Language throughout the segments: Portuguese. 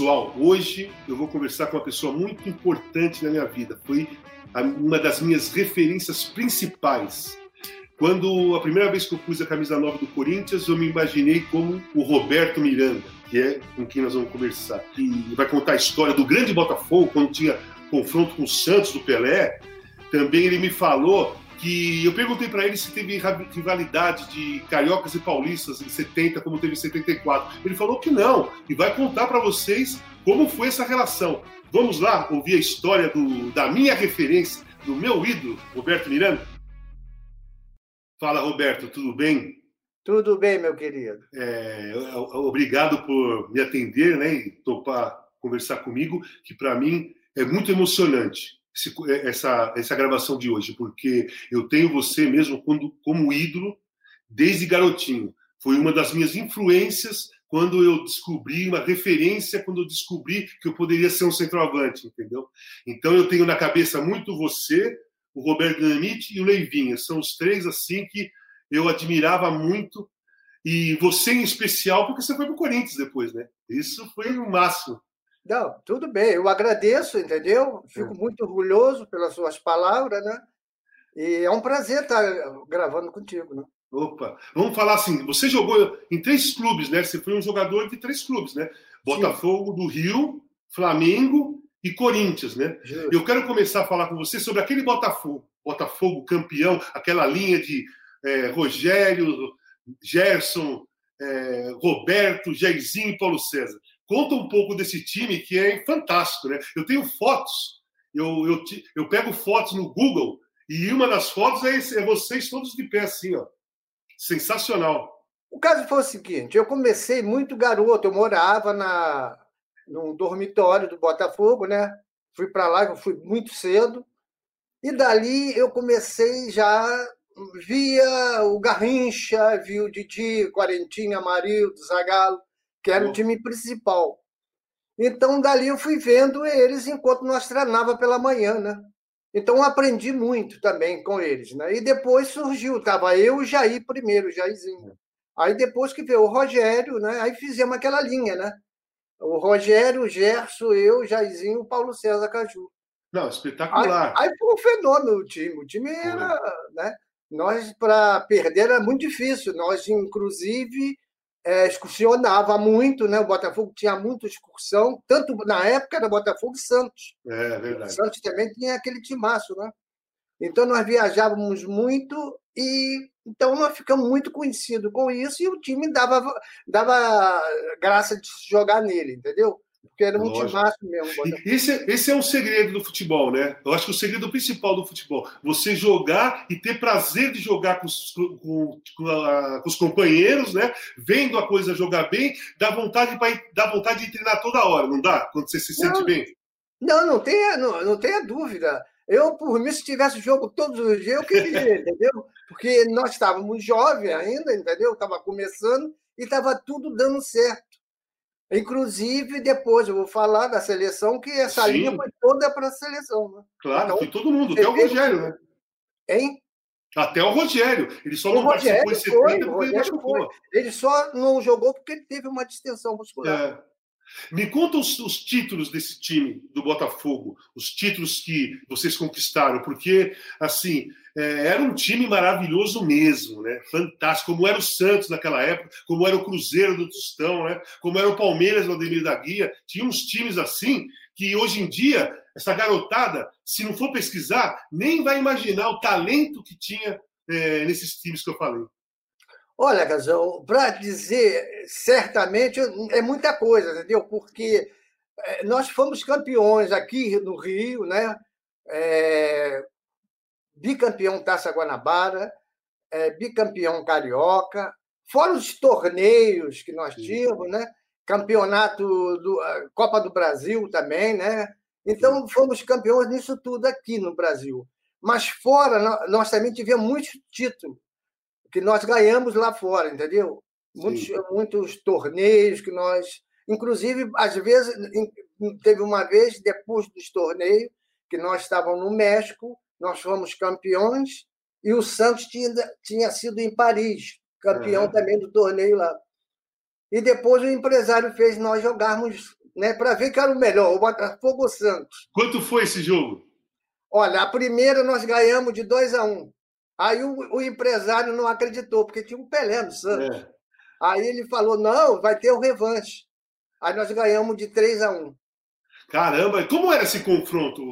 Pessoal, hoje eu vou conversar com uma pessoa muito importante na minha vida. Foi uma das minhas referências principais. Quando a primeira vez que eu pus a camisa 9 do Corinthians, eu me imaginei como o Roberto Miranda, que é com quem nós vamos conversar. E vai contar a história do grande Botafogo, quando tinha confronto com o Santos do Pelé. Também ele me falou que eu perguntei para ele se teve rivalidade de cariocas e paulistas em 70, como teve em 74. Ele falou que não, e vai contar para vocês como foi essa relação. Vamos lá ouvir a história do, da minha referência, do meu ídolo, Roberto Miranda? Fala, Roberto, tudo bem? Tudo bem, meu querido. É, obrigado por me atender né, e topar conversar comigo, que para mim é muito emocionante esse, é, essa, essa gravação de hoje, porque eu tenho você mesmo como, como ídolo desde garotinho. Foi uma das minhas influências quando eu descobri uma referência, quando eu descobri que eu poderia ser um centroavante, entendeu? Então eu tenho na cabeça muito você, o Roberto Dinamite e o Leivinha. São os três assim que eu admirava muito. E você em especial, porque você foi para o Corinthians depois, né? Isso foi o máximo. Não, tudo bem, eu agradeço, entendeu? Fico é. muito orgulhoso pelas suas palavras, né? E é um prazer estar gravando contigo, né? Opa, vamos falar assim, você jogou em três clubes, né? Você foi um jogador de três clubes, né? Botafogo Sim. do Rio, Flamengo e Corinthians, né? Eu quero começar a falar com você sobre aquele Botafogo, Botafogo campeão, aquela linha de é, Rogério, Gerson, é, Roberto, Jairzinho e Paulo César. Conta um pouco desse time que é fantástico, né? Eu tenho fotos, eu, eu, eu pego fotos no Google e uma das fotos é, esse, é vocês todos de pé assim, ó. Sensacional. O caso foi o seguinte: eu comecei muito garoto, eu morava na num dormitório do Botafogo, né? Fui para lá, eu fui muito cedo. E dali eu comecei já via o Garrincha, via o Didi, Quarentinha, Amarildo, Zagallo que era o time principal. Então, dali eu fui vendo eles enquanto nós treinava pela manhã, né? Então, aprendi muito também com eles, né? E depois surgiu, estava eu e o Jair primeiro, o Jairzinho. Aí depois que veio o Rogério, né? Aí fizemos aquela linha, né? O Rogério, o Gerson, eu, o Jairzinho, o Paulo César Caju. Não, espetacular. Aí, aí foi um fenômeno o time. O time era, né? Nós, para perder, era muito difícil. Nós, inclusive, é, excursionava muito, né? O Botafogo tinha muita excursão, tanto na época era Botafogo e Santos. É verdade. O Santos também tinha aquele timaço, né? Então nós viajávamos muito e então nós ficamos muito conhecidos com isso e o time dava, dava graça de jogar nele, entendeu? Porque era um timaço mesmo. Esse, é, esse é um segredo do futebol, né? Eu acho que o segredo principal do futebol, você jogar e ter prazer de jogar com os, com, com, a, com os companheiros, né? Vendo a coisa jogar bem, dá vontade, pra, dá vontade de treinar toda hora, não dá? Quando você se sente não, bem. Não, não tenha, não, não tenha dúvida. Eu, por mim, se tivesse jogo todos os dias, eu queria, entendeu? Porque nós estávamos jovens ainda, entendeu? Estava começando e estava tudo dando certo. Inclusive, depois eu vou falar da seleção, que essa Sim. linha foi toda para a seleção. Né? Claro, então, foi todo mundo, até o Rogério, né? Hein? Até o Rogério. Ele só o não Rogério participou em 70 porque ele machucou. Ele só não jogou porque ele teve uma distensão muscular. É. Me conta os, os, títulos desse time do Botafogo, os títulos que vocês conquistaram, porque assim é, era um time maravilhoso mesmo, né? Fantástico, como era o Santos naquela época, como era o Cruzeiro do Tostão, né? Como era o Palmeiras do Ademir da Guia, tinha uns times assim que hoje em dia essa garotada, se não for pesquisar, nem vai imaginar o talento que tinha é, nesses times que eu falei. Olha, Gazão, para dizer certamente é muita coisa, entendeu? Porque é, nós fomos campeões aqui no Rio, né? É, bicampeão Taça Guanabara, é, bicampeão Carioca, fora os torneios que nós tínhamos, né? campeonato do Copa do Brasil também, né? Então fomos campeões nisso tudo aqui no Brasil. Mas fora nós também tivemos muitos títulos que nós ganhamos lá fora, entendeu? Muitos, muitos torneios que nós, inclusive às vezes teve uma vez depois dos torneios que nós estávamos no México, nós fomos campeões e o Santos tinha, tinha sido em Paris, campeão uhum. também do torneio lá. E depois o empresário fez nós jogarmos né, para ver que era o melhor, o Botafogo Santos. Quanto foi esse jogo? Olha, a primeira nós ganhamos de 2 a 1. Um. Aí o, o, empresário não acreditou, porque tinha um Pelé no Santos. É. Aí ele falou: não, vai ter o revanche. Aí nós ganhamos de 3 a 1. Caramba, como era esse confronto,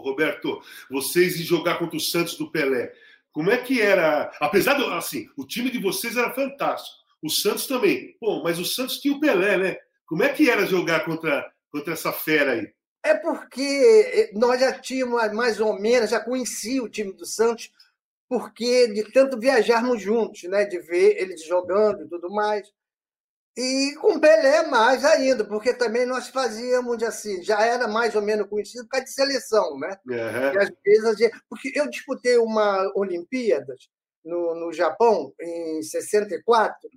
Roberto? Vocês e jogar contra o Santos do Pelé. Como é que era? Apesar do. Assim, o time de vocês era fantástico. O Santos também. Bom, mas o Santos tinha o Pelé, né? Como é que era jogar contra, contra essa fera aí? É porque nós já tínhamos mais ou menos, já conhecia o time do Santos, porque de tanto viajarmos juntos, né? De ver eles jogando e tudo mais. E com Pelé mais ainda, porque também nós fazíamos assim, já era mais ou menos conhecido por causa de seleção, né? Uhum. às vezes gente, porque eu disputei uma Olimpíadas no, no Japão em 64,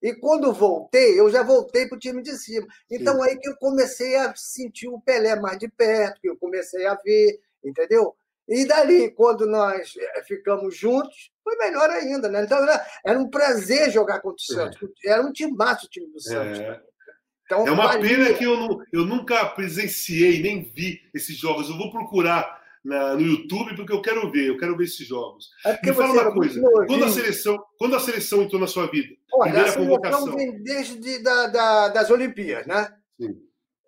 e quando voltei, eu já voltei para o time de cima. Então Sim. aí que eu comecei a sentir o Pelé mais de perto, que eu comecei a ver, entendeu? E dali, quando nós eh, ficamos juntos, foi melhor ainda, né? Então era, era um prazer jogar contra o Santos. É. Era um timaço o time do Santos. É, então, é uma valia... pena que eu, não, eu nunca presenciei, nem vi esses jogos. Eu vou procurar na, no YouTube porque eu quero ver, eu quero ver esses jogos. É Me fala uma coisa, quando a, seleção, quando a seleção entrou na sua vida? Olha, primeira a convocação. vem desde da, da, das Olimpíadas, né? Sim.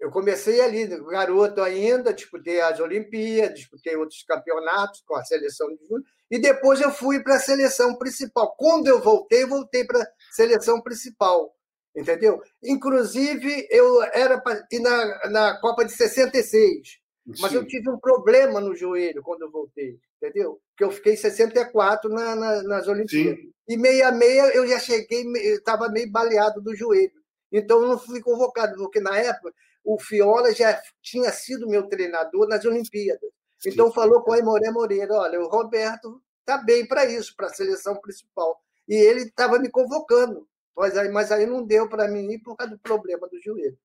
Eu comecei ali, garoto ainda, disputei as Olimpíadas, disputei outros campeonatos com a seleção de júnior, e depois eu fui para a seleção principal. Quando eu voltei, voltei para a seleção principal, entendeu? Inclusive, eu era para ir na, na Copa de 66, mas eu tive um problema no joelho quando eu voltei, entendeu? Que eu fiquei 64 na, na, nas Olimpíadas. Sim. E meia-meia eu já cheguei, estava meio baleado do joelho. Então eu não fui convocado, porque na época o Fiola já tinha sido meu treinador nas Olimpíadas. Então falou com o Aimoré Moreira: olha, o Roberto está bem para isso, para a seleção principal. E ele estava me convocando, mas aí, mas aí não deu para mim ir por causa do problema do joelho.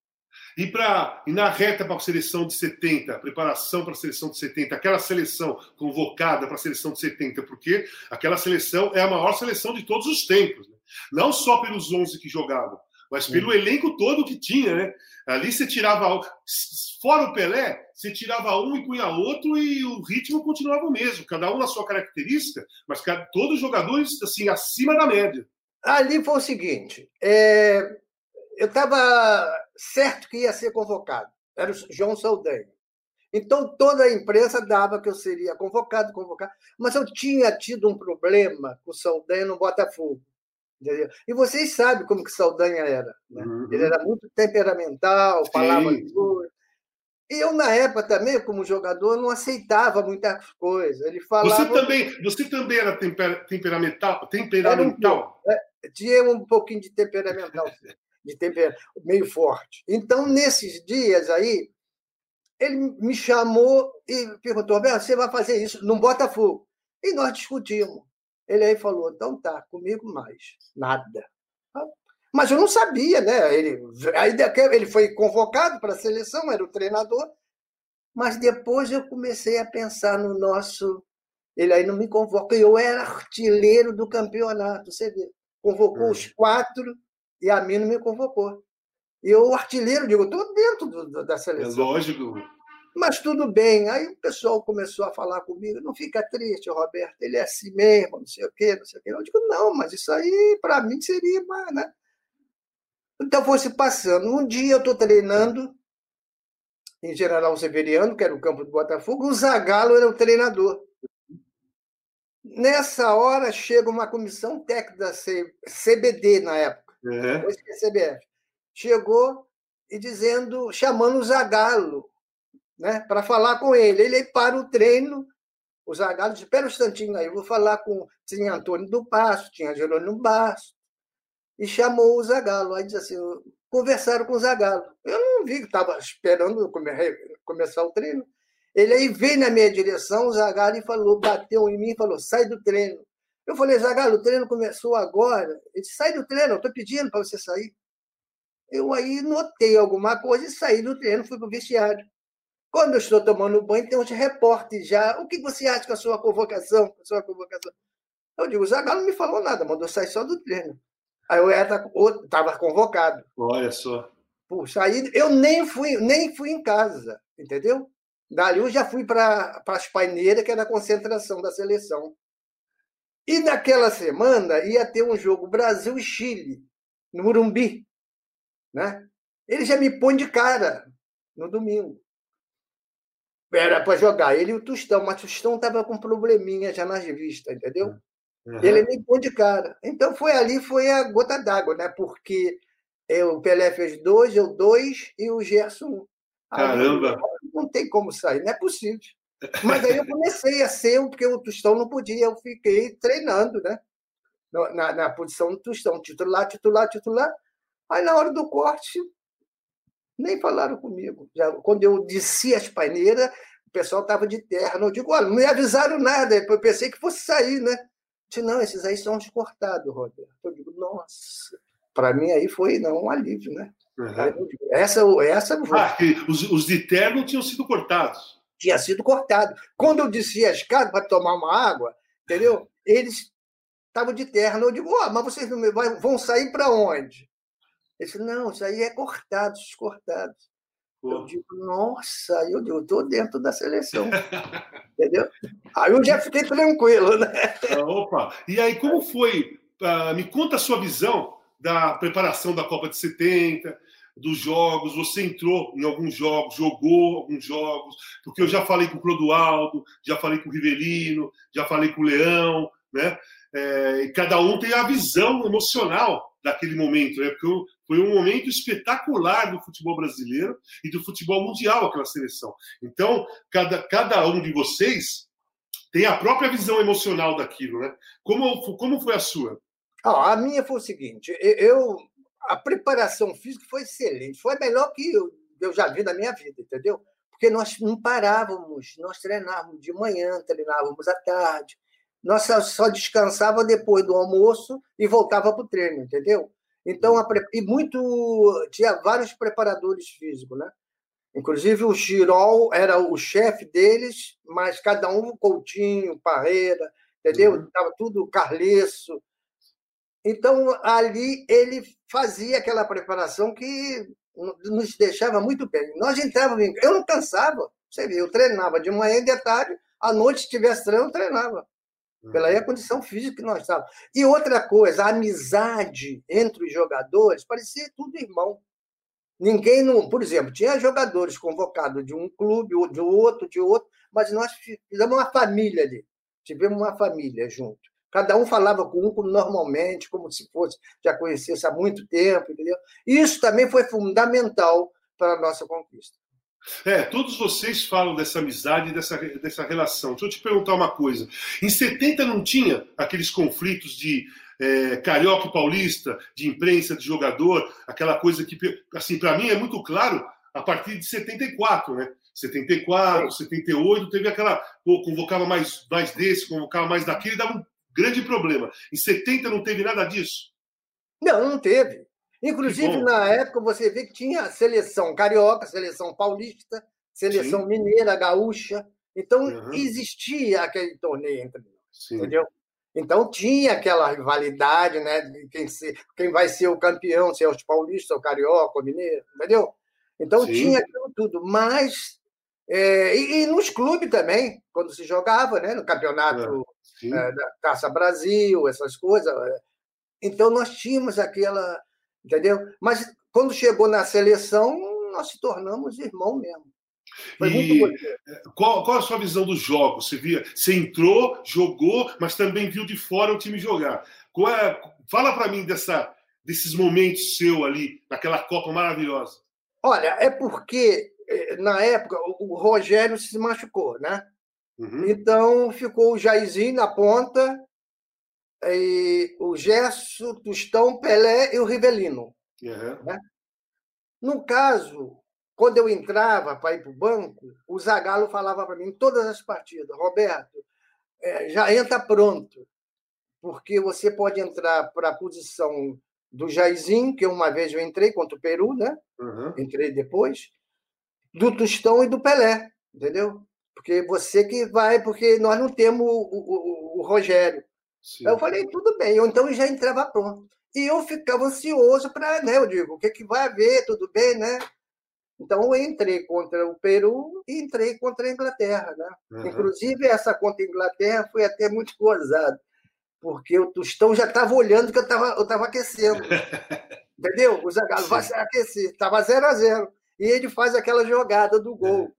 E, pra, e na reta para a seleção de 70, preparação para a seleção de 70, aquela seleção convocada para a seleção de 70, porque aquela seleção é a maior seleção de todos os tempos. Né? Não só pelos 11 que jogavam, mas pelo elenco todo que tinha, né? Ali você tirava, fora o Pelé, você tirava um e punha outro e o ritmo continuava o mesmo, cada um na sua característica, mas todos os jogadores assim acima da média. Ali foi o seguinte, é, eu estava certo que ia ser convocado. Era o João Saldanha. Então, toda a imprensa dava que eu seria convocado, convocado. Mas eu tinha tido um problema com o Saldanha no Botafogo. Entendeu? E vocês sabem como que Saldanha era. Né? Uhum. Ele era muito temperamental, falava de coisa. E eu, na época, também, como jogador, não aceitava muitas coisas. Ele falava... Você também, você também era temper, temperamental? temperamental? Era um, é, tinha um pouquinho de temperamental de tempero meio forte. Então, nesses dias aí, ele me chamou e perguntou: Roberto, você vai fazer isso no Botafogo? E nós discutimos. Ele aí falou: então tá, comigo mais. Nada. Mas eu não sabia, né? Ele, aí ele foi convocado para a seleção, era o treinador. Mas depois eu comecei a pensar no nosso. Ele aí não me convoca. Eu era artilheiro do campeonato, você vê. Convocou hum. os quatro e a mim não me convocou. E eu, o artilheiro, digo, estou dentro do, da seleção. É lógico. Mas tudo bem. Aí o pessoal começou a falar comigo: não fica triste, Roberto, ele é assim mesmo, não sei o quê, não sei o quê. Eu digo: não, mas isso aí para mim seria, né? Então foi se passando. Um dia eu estou treinando em General Severiano, que era o campo do Botafogo, o Zagallo era o treinador. Nessa hora chega uma comissão técnica da CBD na época uhum. depois que a CBF chegou e dizendo, chamando o Zagallo né, para falar com ele. Ele para o treino, o Zagallo disse, espera um instantinho aí, eu vou falar com... Tinha Antônio do Passo, tinha Jerônimo Basso. e chamou o Zagallo. Aí disse assim, conversaram com o Zagallo. Eu não vi que estava esperando começar o treino. Ele aí veio na minha direção, o Zagallo, e falou, bateu em mim e falou, sai do treino. Eu falei, Zagallo, o treino começou agora. Ele disse, sai do treino, eu estou pedindo para você sair. Eu aí notei alguma coisa e saí do treino, fui para o vestiário. Quando eu estou tomando banho, tem uns repórteres já. O que você acha com a sua convocação? A sua convocação? Eu digo, o Zagallo não me falou nada, mandou sair só do treino. Aí eu estava convocado. Olha só. Puxa, aí eu nem fui, nem fui em casa, entendeu? Dali eu já fui para as paineiras, que era a concentração da seleção. E naquela semana ia ter um jogo Brasil e Chile, no Murumbi. Né? Ele já me põe de cara no domingo. Era para jogar ele e o Tostão, mas o Tostão estava com probleminha já nas vistas, entendeu? Uhum. Ele me põe de cara. Então foi ali, foi a gota d'água, né? Porque o Pelé fez dois, eu dois e o Gerson um. Caramba! não tem como sair, não é possível. Mas aí eu comecei a ser, porque o Tostão não podia, eu fiquei treinando, né? Na, na posição do Tostão, titular, titular, titular. Aí na hora do corte, nem falaram comigo. Já, quando eu desci as paineiras, o pessoal estava de terra. Eu digo, olha, não me avisaram nada. Eu pensei que fosse sair, né? Eu disse, não, esses aí são os cortados, Roberto. Eu digo, nossa. Para mim aí foi não, um alívio, né? Uhum. Essa, essa ah, os, os de terno tinham sido cortados. Tinha sido cortado. Quando eu desci a escada para tomar uma água, entendeu? Eles estavam de terno. Eu digo, oh, mas vocês vão sair para onde? Ele disse, não, isso aí é cortado, cortados. Pô. Eu digo, nossa, eu digo, estou dentro da seleção. Entendeu? Aí eu já fiquei tranquilo, né? Opa! E aí, como foi? Uh, me conta a sua visão da preparação da Copa de 70, dos jogos, você entrou em alguns jogos, jogou alguns jogos, porque eu já falei com o Clodoaldo, já falei com o Rivelino, já falei com o Leão, né? É, e cada um tem a visão emocional daquele momento, né? Porque foi um momento espetacular do futebol brasileiro e do futebol mundial, aquela seleção. Então, cada, cada um de vocês tem a própria visão emocional daquilo, né? Como, como foi a sua? Ah, a minha foi o seguinte: eu a preparação física foi excelente, foi a melhor que eu, eu já vi na minha vida, entendeu? Porque nós não parávamos, nós treinávamos de manhã, treinávamos à tarde, nós só descansava depois do almoço e voltava para o treino, entendeu? Então, a, e muito tinha vários preparadores físicos, né? Inclusive o Chirol era o chefe deles, mas cada um, Coutinho, Parreira, entendeu? Estava uhum. tudo Carleço, então, ali ele fazia aquela preparação que nos deixava muito bem. Nós entrávamos, eu não cansava, você viu, eu treinava de manhã e de tarde, à noite, se tivesse treino, eu treinava. Pela condição física que nós estávamos. E outra coisa, a amizade entre os jogadores parecia tudo irmão. Ninguém, não, por exemplo, tinha jogadores convocados de um clube, de outro, de outro, mas nós fizemos uma família ali. Tivemos uma família junto. Cada um falava com um normalmente, como se fosse já conhecesse há muito tempo, entendeu? Isso também foi fundamental para a nossa conquista. É, todos vocês falam dessa amizade, dessa, dessa relação. Deixa eu te perguntar uma coisa. Em 70 não tinha aqueles conflitos de é, carioca e paulista, de imprensa, de jogador, aquela coisa que, assim, para mim é muito claro a partir de 74, né? 74, 78, teve aquela. Pô, convocava mais, mais desse, convocava mais daquele, dava um grande problema. Em 70 não teve nada disso? Não, não teve. Inclusive, na época, você vê que tinha seleção carioca, seleção paulista, seleção Sim. mineira, gaúcha. Então, uhum. existia aquele torneio entre nós, Sim. entendeu? Então, tinha aquela rivalidade, né? De quem, quem vai ser o campeão, se é os paulistas, o carioca, o mineiro, entendeu? Então, Sim. tinha aquilo tudo. Mas, é, e, e, nos clubes também, quando se jogava, né? No campeonato é, da Taça Brasil, essas coisas. É. Então, nós tínhamos aquela. Entendeu? Mas quando chegou na seleção, nós se tornamos irmão mesmo. Foi e é, qual, qual a sua visão dos jogos? Você via, você entrou, jogou, mas também viu de fora o time jogar. Qual é, fala para mim dessa, desses momentos seu ali, naquela Copa maravilhosa. Olha, é porque na época o Rogério se machucou, né? Uhum. Então ficou o Jairzinho na ponta e o Gerson, Tostão, Pelé e o Rivelino. Uhum. Né? No caso, quando eu entrava para ir para o banco, o Zagallo falava para mim em todas as partidas, Roberto, é, já entra pronto, porque você pode entrar para a posição do Jairzinho, que uma vez eu entrei contra o Peru, né? Uhum. Entrei depois, do Tostão e do Pelé, entendeu? Porque você que vai, porque nós não temos o, o, o Rogério. Sim. Eu falei, tudo bem, eu então já entrava pronto. E eu ficava ansioso para, né? Eu digo, o que, que vai haver, tudo bem, né? Então eu entrei contra o Peru e entrei contra a Inglaterra, né? Uhum. Inclusive essa contra a Inglaterra foi até muito gozado, porque o Tostão já estava olhando que eu estava eu tava aquecendo. Entendeu? O Zagallo vai se aquecer, estava 0 a 0 E ele faz aquela jogada do gol,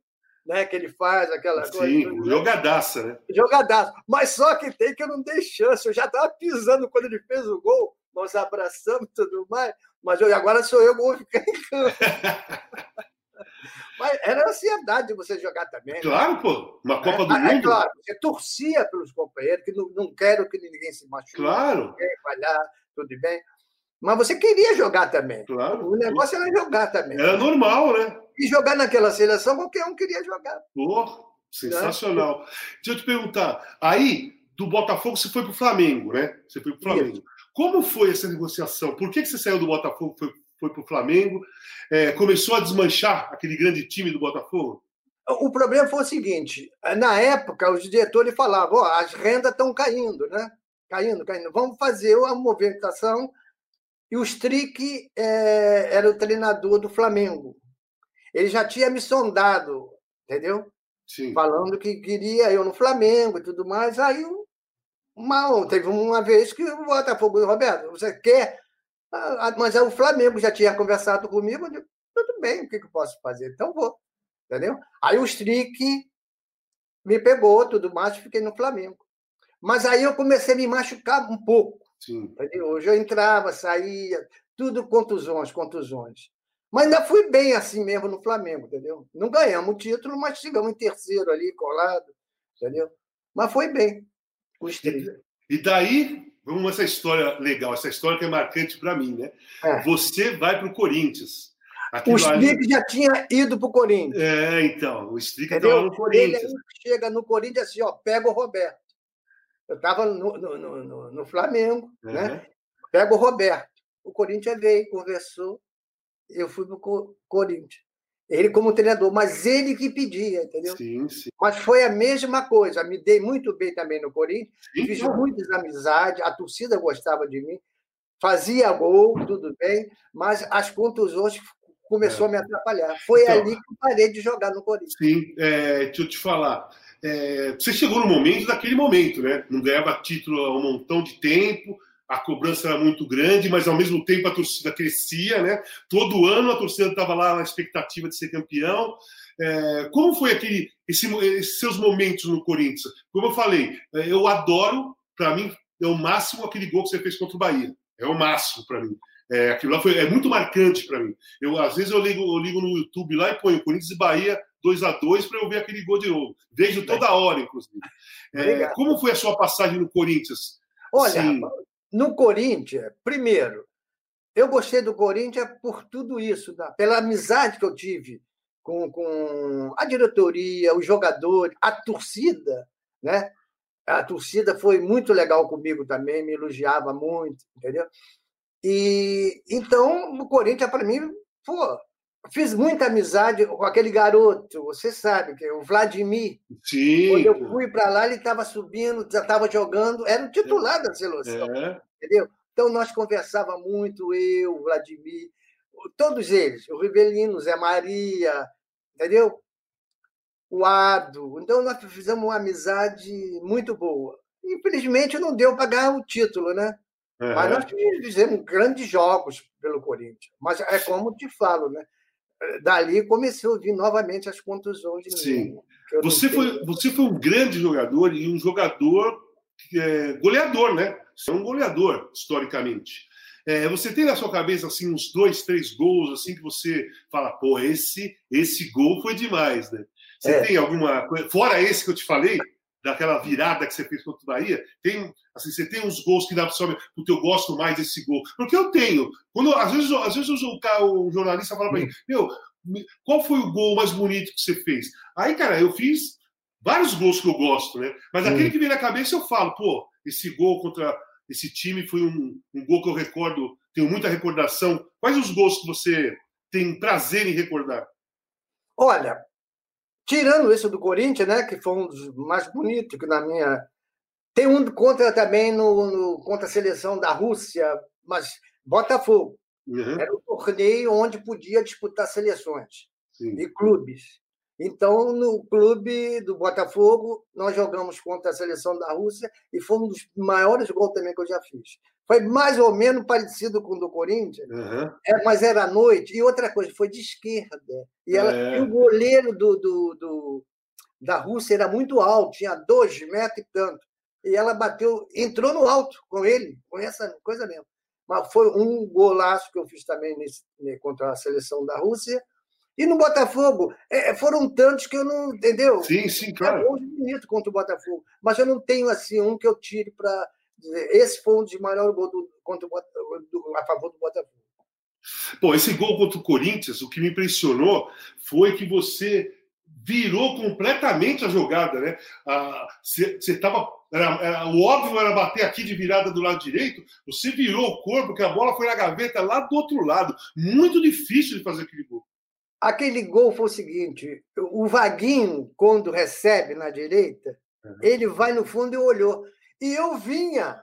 né? Que ele faz aquela Sim, coisa. jogadaça, né? Jogadaço. Mas só que tem que eu não dei chance. Eu já estava pisando quando ele fez o gol, nós abraçamos e tudo mais, mas eu, agora sou eu que vou ficar em campo. Mas era ansiedade de você jogar também. né? Claro, pô. Uma Copa do É, é Mundo. claro, você torcia pelos companheiros, que não, não quero que ninguém se machuque, Claro, ninguém falhar, tudo bem. Mas você queria jogar também. claro. O negócio era jogar também. Era normal, né? E jogar naquela seleção, qualquer um queria jogar. Pô, sensacional. Deixa eu te perguntar. Aí, do Botafogo, você foi pro Flamengo, né? Você foi pro Flamengo. Como foi essa negociação? Por que, que você saiu do Botafogo foi, foi pro Flamengo? É, começou a desmanchar aquele grande time do Botafogo? O problema foi o seguinte: na época, os diretores falavam, ó, as rendas estão caindo, né? Caindo, caindo. Vamos fazer a movimentação. E o Strick é, era o treinador do Flamengo. Ele já tinha me sondado, entendeu? Sim. Falando que queria eu no Flamengo e tudo mais. Aí, mal, teve uma vez que o Botafogo, Roberto, você quer? Ah, ah, Mas o Flamengo já tinha conversado comigo. Eu digo, tudo bem, o que que eu posso fazer? Então vou, entendeu? Aí o Strick me pegou, tudo mais, fiquei no Flamengo. Mas aí eu comecei a me machucar um pouco. Sim. Entendeu? Hoje eu entrava, saía, tudo contusões, contusões. Mas ainda fui bem assim mesmo no Flamengo, entendeu? Não ganhamos o título, mas chegamos em terceiro ali, colado, entendeu? Mas foi bem. Gostei. E daí, vamos essa história legal, essa história que é marcante para mim, né? É. Você vai Corinthians. O Aquilo ali- Strick já tinha ido para o Corinthians. É, então, o Entendeu? estava no Corinthians. Ele chega no Corinthians assim, ó, pega o Roberto. Eu estava no, no, no- no- Flamengo, né? Uhum. Pega o Roberto. O Corinthians veio, conversou, eu fui para o Corinthians. Ele como treinador, mas ele que pedia, entendeu? Sim, sim. Mas foi a mesma coisa. Me dei muito bem também no Corinthians, sim. fiz muitas amizades, a torcida gostava de mim, fazia gol, tudo bem, mas as contusões começou a me atrapalhar. Foi Então. ali que eu parei de jogar no Corinthians. Sim, é, deixa eu te falar. É, você chegou no momento daquele momento, né? Não ganhava título há um montão de tempo, a cobrança era muito grande, mas ao mesmo tempo a torcida crescia, né? Todo ano a torcida estava lá na expectativa de ser campeão. É, como foi aquele, esse, esses seus momentos no Corinthians? Como eu falei, é, eu adoro, para mim, é o máximo aquele gol que você fez contra o Bahia. É o máximo para mim. É, aquilo lá foi, é muito marcante para mim. Eu, às vezes eu ligo, eu ligo no YouTube lá e ponho Corinthians e Bahia 2 a 2 para eu ver aquele gol de novo. Vejo toda hora, inclusive. É, como foi a sua passagem no Corinthians? Olha, Sim. no Corinthians, primeiro, eu gostei do Corinthians por tudo isso, tá? pela amizade que eu tive com, com a diretoria, os jogadores, a torcida, né? A torcida foi muito legal comigo também, me elogiava muito, entendeu? E então o Corinthians para mim, pô, fiz muita amizade com aquele garoto, você sabe que é o Vladimir. Sim. Quando eu fui para lá, ele estava subindo, já estava jogando, era o titular da seleção É, entendeu? Então nós conversava muito, eu, o Vladimir, todos eles, o Rivelino, o Zé Maria, entendeu? O Ado. Então nós fizemos uma amizade muito boa. Infelizmente não deu para ganhar o título, né? É. Mas nós fizemos grandes jogos pelo Corinthians. Mas é como te falo, né? Dali começou a vir novamente as contusões de Sim. mim. não Você sei. foi, você foi um grande jogador e um jogador é, goleador, né? Você é um goleador, historicamente. É, você tem na sua cabeça assim uns dois, três gols assim que você fala, pô, esse esse gol foi demais, né? Você É. tem alguma coisa fora esse que eu te falei? Daquela virada que você fez contra o Bahia, tem, assim, você tem uns gols que dá para saber, porque eu gosto mais desse gol. Porque eu tenho. Quando, às vezes, às vezes o, o, o jornalista fala para mim, meu, qual foi o gol mais bonito que você fez? Aí, cara, eu fiz vários gols que eu gosto, né? Mas aquele que vem na cabeça eu falo, pô, esse gol contra esse time foi um, um gol que eu recordo, tenho muita recordação. Quais os gols que você tem prazer em recordar? Olha, tirando esse do Corinthians, né, que foi um dos mais bonitos que na minha tem um contra também no, no contra a seleção da Rússia, mas Botafogo. Uhum. Era um torneio onde podia disputar seleções Sim. e clubes. Então, no clube do Botafogo, nós jogamos contra a seleção da Rússia e foi um dos maiores gols também que eu já fiz. Foi mais ou menos parecido com o do Corinthians, uhum. é, mas era à noite. E outra coisa, foi de esquerda. E, ela, é. e o goleiro do, do, do, da Rússia era muito alto, tinha dois metros e tanto. E ela bateu, entrou no alto com ele, com essa coisa mesmo. Mas foi um golaço que eu fiz também nesse, contra a seleção da Rússia e no Botafogo, é, é, foram tantos que eu não. Entendeu? Sim, sim, claro. É hoje bonito contra o Botafogo. Mas eu não tenho assim um que eu tire para. Esse foi um dos maiores gols do, contra do, a favor do Botafogo. Bom, esse gol contra o Corinthians, o que me impressionou foi que você virou completamente a jogada, né? Você estava. o óbvio era bater aqui de virada do lado direito, você virou o corpo, porque a bola foi na gaveta lá do outro lado. Muito difícil de fazer aquele gol. Aquele gol foi o seguinte: o Vaguinho, quando recebe na direita, uhum. ele vai no fundo e olhou. E eu vinha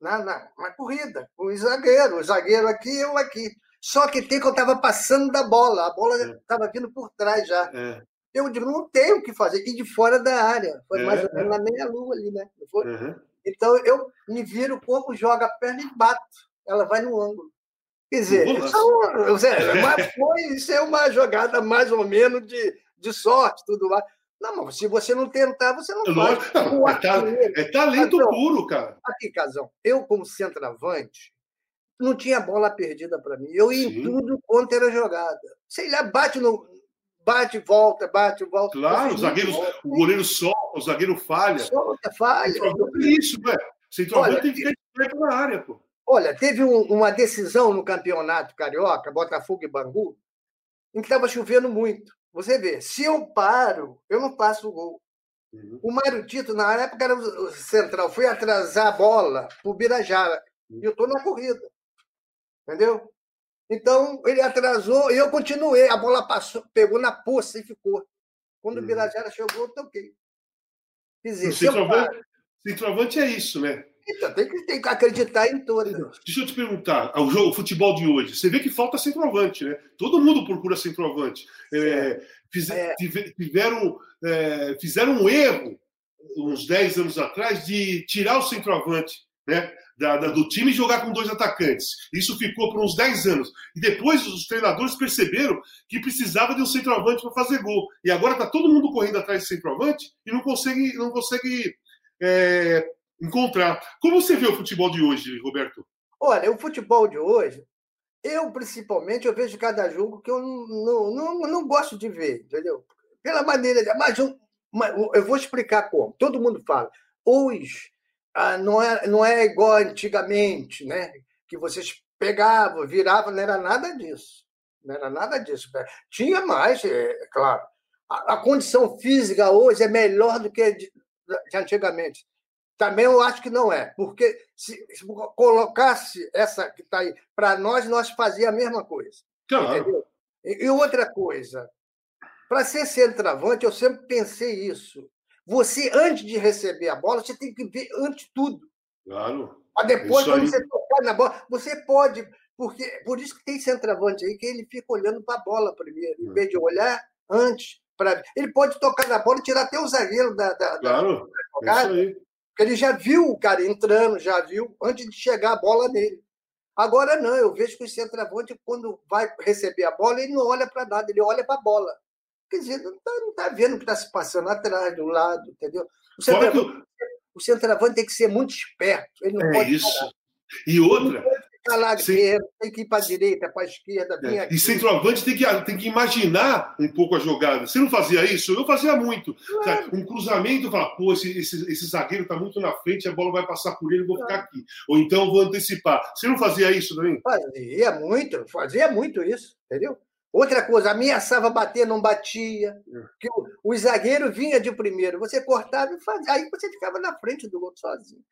na, na, na corrida, com o zagueiro, o zagueiro aqui eu aqui. Só que tem que eu estava passando da bola, a bola estava é. vindo por trás já. É. Eu digo, não tenho o que fazer. E de fora da área. Foi é, mais ou menos na meia-lua ali, né? Uhum. Então eu me viro, o corpo joga a perna e bato. Ela vai no ângulo. Quer dizer, isso é, mas foi, isso é uma jogada mais ou menos de, de sorte, tudo lá. Não, mas se você não tentar, você não vai. É, é, talento Casão, puro, cara. Aqui, Casão, eu, como centroavante, não tinha bola perdida para mim. Eu ia Sim. em tudo quanto era jogada. Sei lá, bate no. Bate, volta, bate, volta. Claro, o zagueiro, o goleiro solta, o zagueiro falha. Solta, falha. É isso, velho. Centroavante tem que ficar esperto na área, pô. Olha, teve um, uma decisão no campeonato carioca, Botafogo e Bangu, em que estava chovendo muito. Você vê, se eu paro, eu não passo o gol. Uhum. O Mário Tito, na época, era o central, foi atrasar a bola para o Birajara. Uhum. E eu estou na corrida. Entendeu? Então, ele atrasou e eu continuei. A bola passou, pegou na poça e ficou. Quando uhum. o Birajara chegou, eu toquei. Quer dizer, o centroavante, centroavante é isso, né? Então, tem que, tem que acreditar em todos. Deixa eu te perguntar, o, jogo, o futebol de hoje, você vê que falta centroavante, né? Todo mundo procura centroavante. É, fiz, é. Tiveram, é, fizeram um erro uns 10 anos atrás de tirar o centroavante né, da, da, do time e jogar com dois atacantes. Isso ficou por uns 10 anos. E depois os treinadores perceberam que precisava de um centroavante para fazer gol. E agora está todo mundo correndo atrás de centroavante e não consegue, não consegue é, encontrar. Como você vê o futebol de hoje, Roberto? Olha, o futebol de hoje, eu principalmente, eu vejo cada jogo que eu não, não, não gosto de ver, entendeu? Pela maneira. Mas eu, eu vou explicar como. Todo mundo fala. Hoje ah, não, é, não é igual antigamente, né? Que vocês pegavam, viravam, não era nada disso. Não era nada disso. Tinha mais, é, claro. A, a condição física hoje é melhor do que de, de antigamente. Também eu acho que não é, porque se, se colocasse essa que está aí para nós, nós fazia a mesma coisa. Claro. Entendeu? E, e outra coisa, para ser centroavante, eu sempre pensei isso. Você, antes de receber a bola, você tem que ver antes tudo. Claro. Para depois, quando aí... você tocar na bola, você pode. Porque, por isso que tem centroavante aí, que ele fica olhando para a bola primeiro, em vez de olhar antes. Pra... Ele pode tocar na bola e tirar até o zagueiro da, da, claro, da jogada. Porque ele já viu o cara entrando, já viu, antes de chegar a bola nele. Agora não, eu vejo que o centroavante, quando vai receber a bola, ele não olha para nada, ele olha para a bola. Quer dizer, não está tá vendo o que está se passando atrás, do lado, entendeu? O centroavante, o centroavante tem que ser muito esperto. Ele não é pode isso. Parar. E outra. Escalar Sim. tem que ir para a direita, para a esquerda. É. E centroavante tem que, tem que imaginar um pouco a jogada. Você não fazia isso? Eu fazia muito. Claro. Um cruzamento, fala, pô, esse, esse, esse zagueiro está muito na frente, a bola vai passar por ele, eu vou claro. ficar aqui. Ou então vou antecipar. Você não fazia isso também? Fazia muito, fazia muito isso, entendeu? Outra coisa, ameaçava bater, não batia. É. Que o, o zagueiro vinha de primeiro, você cortava e fazia. Aí você ficava na frente do gol sozinho.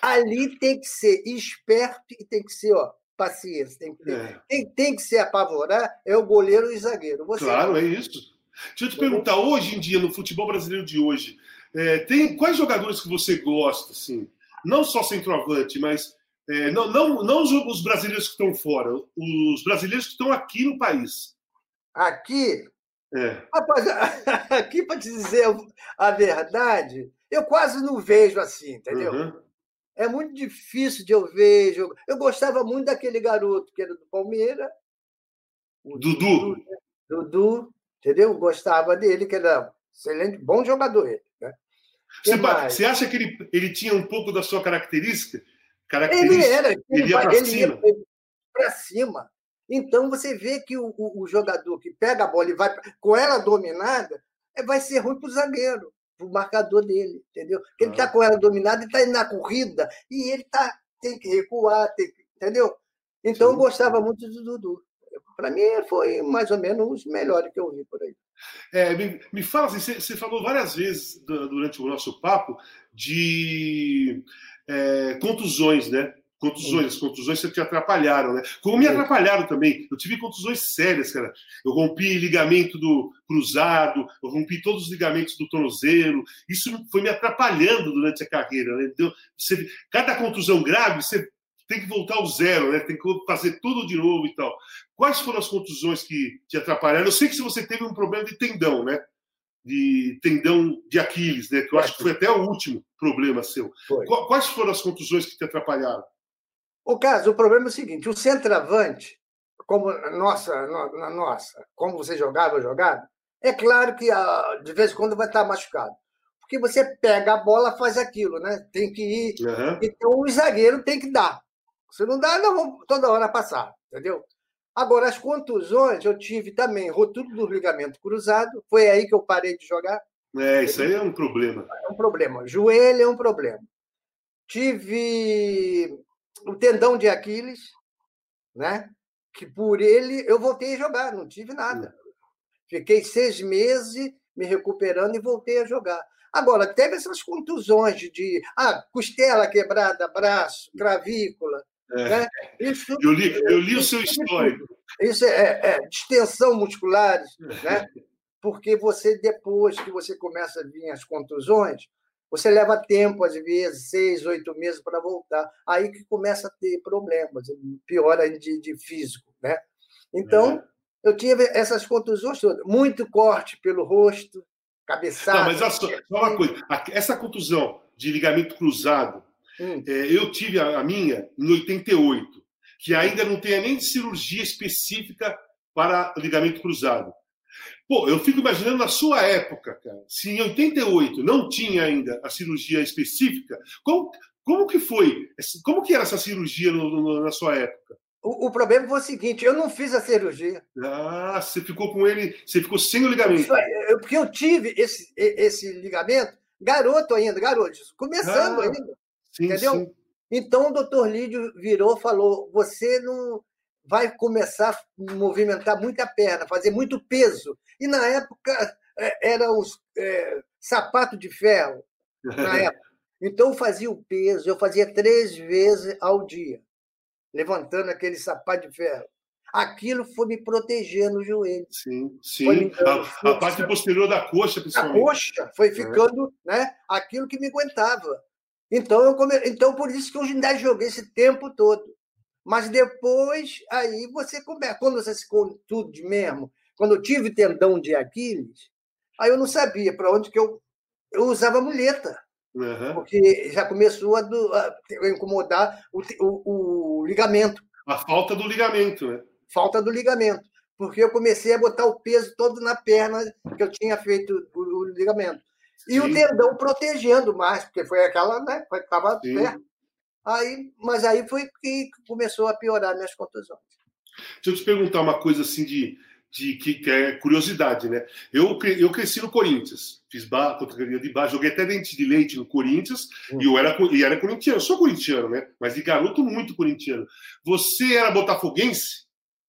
Ali tem que ser esperto e tem que ser, ó, paciência. Tem que, ter, é. tem, tem, que se apavorar é o goleiro e o zagueiro. Você claro, é isso. Deixa eu te perguntar, hoje em dia, no futebol brasileiro de hoje, é, tem quais jogadores que você gosta, assim? Não só centroavante, mas é, não, não, não os, os, brasileiros que estão fora, os brasileiros que estão aqui no país. Aqui? É. Rapaz, aqui, para te dizer a verdade, eu quase não vejo assim, entendeu? Uhum é muito difícil de eu ver. Eu gostava muito daquele garoto que era do Palmeiras. Dudu. Dudu, né? Dudu, entendeu? Gostava dele, que era excelente, bom jogador ele. Né? Você, você, acha que ele, ele tinha um pouco da sua característica? característica ele era. Ele, ele ia para cima. Para cima. Então você vê que o, o, o, jogador que pega a bola e vai com ela dominada é, vai ser ruim para o zagueiro o marcador dele, entendeu? Porque ele está com ela dominada e está indo na corrida e ele tá, tem que recuar, tem que, entendeu? Então Sim. eu gostava muito do Dudu. Para mim foi mais ou menos os melhores que eu vi por aí. É, me, me fala assim, você, você falou várias vezes durante o nosso papo de é, contusões, né? Contusões, as contusões sempre te atrapalharam, né? Como me atrapalharam também. Eu tive contusões sérias, cara. Eu rompi ligamento do cruzado, eu rompi todos os ligamentos do tornozelo. Isso foi me atrapalhando durante a carreira, né? Então, você, cada contusão grave, você tem que voltar ao zero, né? Tem que fazer tudo de novo e tal. Quais foram as contusões que te atrapalharam? Eu sei que se você teve um problema de tendão, né? De tendão de Aquiles, né? Que eu acho que foi até o último problema seu. Foi. Quais foram as contusões que te atrapalharam? O caso, o problema é o seguinte: o centroavante, como nossa, na nossa, como você jogava, jogava, é claro que ah, de vez em quando vai estar machucado. Porque você pega a bola, faz aquilo, né? Tem que ir. Uhum. Então o zagueiro tem que dar. Se não dá, não vamos toda hora passar, entendeu? Agora, as contusões, eu tive também rotura do ligamento cruzado, foi aí que eu parei de jogar. É, isso aí é um problema. É um problema. Joelho é um problema. Tive o tendão de Aquiles, né? Que por ele eu voltei a jogar, não tive nada. Fiquei seis meses me recuperando e voltei a jogar. Agora, teve essas contusões de, ah, costela quebrada, braço, gravícula. É. Né? Isso, eu, li, eu li o seu histórico. Isso é, é distensão musculares, né? porque você, depois que você começa a vir as contusões, você leva tempo, às vezes, seis, oito meses para voltar. Aí que começa a ter problemas, piora de, de físico, né? Então, é. eu tive essas contusões todas. Muito corte pelo rosto, cabeçada. Não, mas só, só uma coisa. Essa contusão de ligamento cruzado, hum. é, eu tive a, a minha em 88, que ainda não tem nem cirurgia específica para ligamento cruzado. Pô, eu fico imaginando na sua época, cara, se em 88 não tinha ainda a cirurgia específica, como, como que foi? Como que era essa cirurgia no, no, na sua época? O, o, problema foi o seguinte, eu não fiz a cirurgia. Ah, você ficou com ele, você ficou sem o ligamento. Eu, porque eu tive esse, esse ligamento, garoto ainda, garoto, começando ah, ainda. Sim, entendeu? Sim. Então o doutor Lídio virou falou: você não vai começar a movimentar muita perna, fazer muito peso. E na época é, era os é, sapato de ferro, na época. Então eu fazia o peso, eu fazia três vezes ao dia, levantando aquele sapato de ferro. Aquilo foi me protegendo o joelho. Sim, sim. A, a, parte posterior da coxa, principalmente. A coxa foi é. ficando, é. né? Aquilo que me aguentava. Então, eu come... então por isso que eu ainda joguei esse tempo todo. Mas depois, aí você começa. Quando você se contude mesmo, quando eu tive tendão de Aquiles, aí eu não sabia para onde que eu. Eu usava muleta. Uhum. Porque já começou a, do, a incomodar o, o, o, ligamento. A falta do ligamento, né? Falta do ligamento. Porque eu comecei a botar o peso todo na perna que eu tinha feito o, o ligamento. E Sim. o tendão protegendo mais, porque foi aquela, né? Ficava perto. Aí, mas aí foi que começou a piorar minhas contusões. Deixa eu te perguntar uma coisa assim de, de que, que é curiosidade, né? Eu, eu cresci no Corinthians, fiz categoria de base, joguei até dente de leite no Corinthians hum. e eu era, e era corintiano. Eu sou corintiano, né? Mas de garoto muito corintiano. Você era botafoguense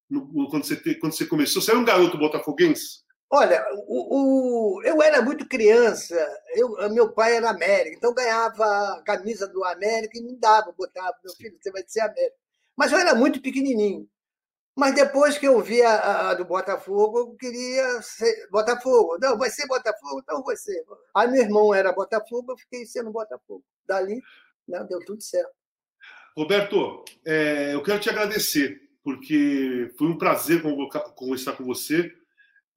no, quando, você, quando você começou? Você era um garoto botafoguense? Olha, o, o, eu era muito criança, eu, meu pai era América, então ganhava a camisa do América e me dava, botava, meu filho, você vai ser América. Mas eu era muito pequenininho. Mas depois que eu vi a, a, do Botafogo, eu queria ser Botafogo. Não, vai ser Botafogo? Então vai ser. Aí meu irmão era Botafogo, eu fiquei sendo Botafogo. Dali, né, deu tudo certo. Roberto, é, eu quero te agradecer, porque foi um prazer conversar com você.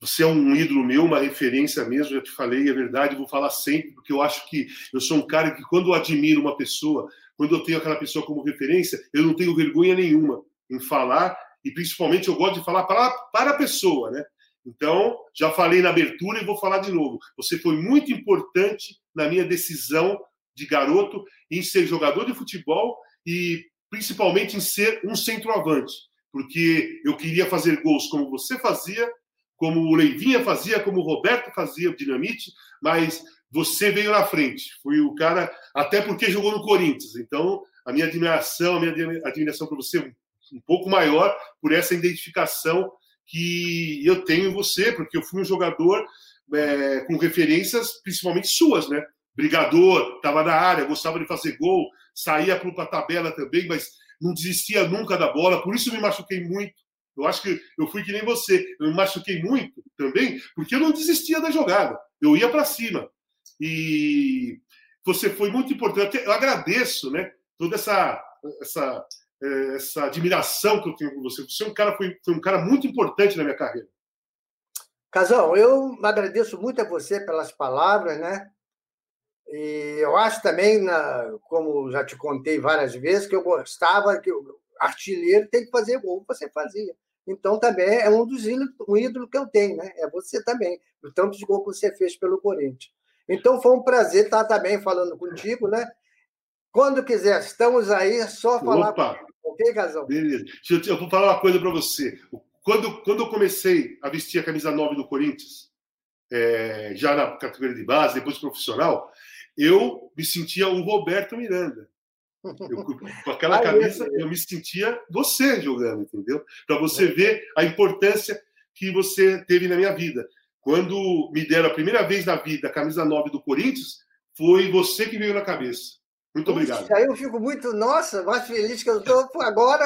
Você é um ídolo meu, uma referência mesmo, já te falei, é verdade, vou falar sempre, porque eu acho que eu sou um cara que, quando eu admiro uma pessoa, quando eu tenho aquela pessoa como referência, eu não tenho vergonha nenhuma em falar e principalmente eu gosto de falar para, para a pessoa, né? Então, já falei na abertura e vou falar de novo. Você foi muito importante na minha decisão de garoto em ser jogador de futebol e principalmente em ser um centroavante, porque eu queria fazer gols como você fazia, como o Leivinha fazia, como o Roberto fazia, o Dinamite, mas você veio na frente. Foi o cara, até porque jogou no Corinthians. Então, a minha admiração, a minha admiração para você um pouco maior por essa identificação que eu tenho em você, porque eu fui um jogador é, com referências principalmente suas, né? Brigador, estava na área, gostava de fazer gol, saía para a tabela também, mas não desistia nunca da bola, por isso me machuquei muito. Eu acho que eu fui que nem você, eu me machuquei muito também, porque eu não desistia da jogada, eu ia para cima. E você foi muito importante. Eu agradeço, né? Toda essa, essa é, essa admiração que eu tenho por você. Você é um cara, foi, foi um cara muito importante na minha carreira. Casão, eu agradeço muito a você pelas palavras, né? E eu acho também, na, como já te contei várias vezes, que eu gostava que o artilheiro tem que fazer gol, você fazia. Então também é um dos ídolos, um ídolo que eu tenho, né? É você também, o tanto de gol que você fez pelo Corinthians. Então foi um prazer estar também falando contigo, né? Quando quiser, estamos aí, é só falar. Opa. Ok, Casão? Beleza. Eu, eu vou falar uma coisa para você. Quando, quando eu comecei a vestir a camisa 9 do Corinthians, é, já na categoria de base, depois profissional, eu me sentia o Roberto Miranda. Eu, com aquela camisa, eu me sentia você jogando, entendeu? Para você ver a importância que você teve na minha vida. Quando me deram a primeira vez na vida a camisa 9 do Corinthians, foi você que veio na cabeça. Muito obrigado. Aí eu fico muito, nossa, mais feliz que eu estou agora.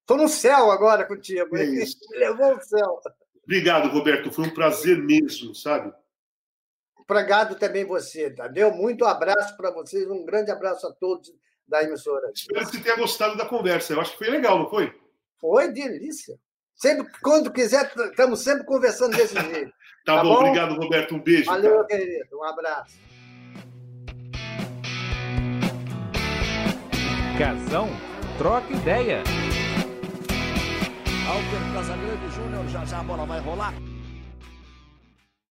Estou no céu agora contigo. É isso. Me levou ao céu. Obrigado, Roberto. Foi um prazer mesmo, sabe? Obrigado também você, Tadeu. Muito abraço para vocês. Um grande abraço a todos da emissora. Espero que você tenha gostado da conversa. Eu acho que foi legal, não foi? Foi delícia. Sempre, quando quiser, estamos sempre conversando desse jeito. tá, tá bom, bom, obrigado, Roberto. Um beijo. Valeu, cara. querido. Um abraço. Casão, troca ideia. Alter Casagrande Júnior, já já a bola vai rolar.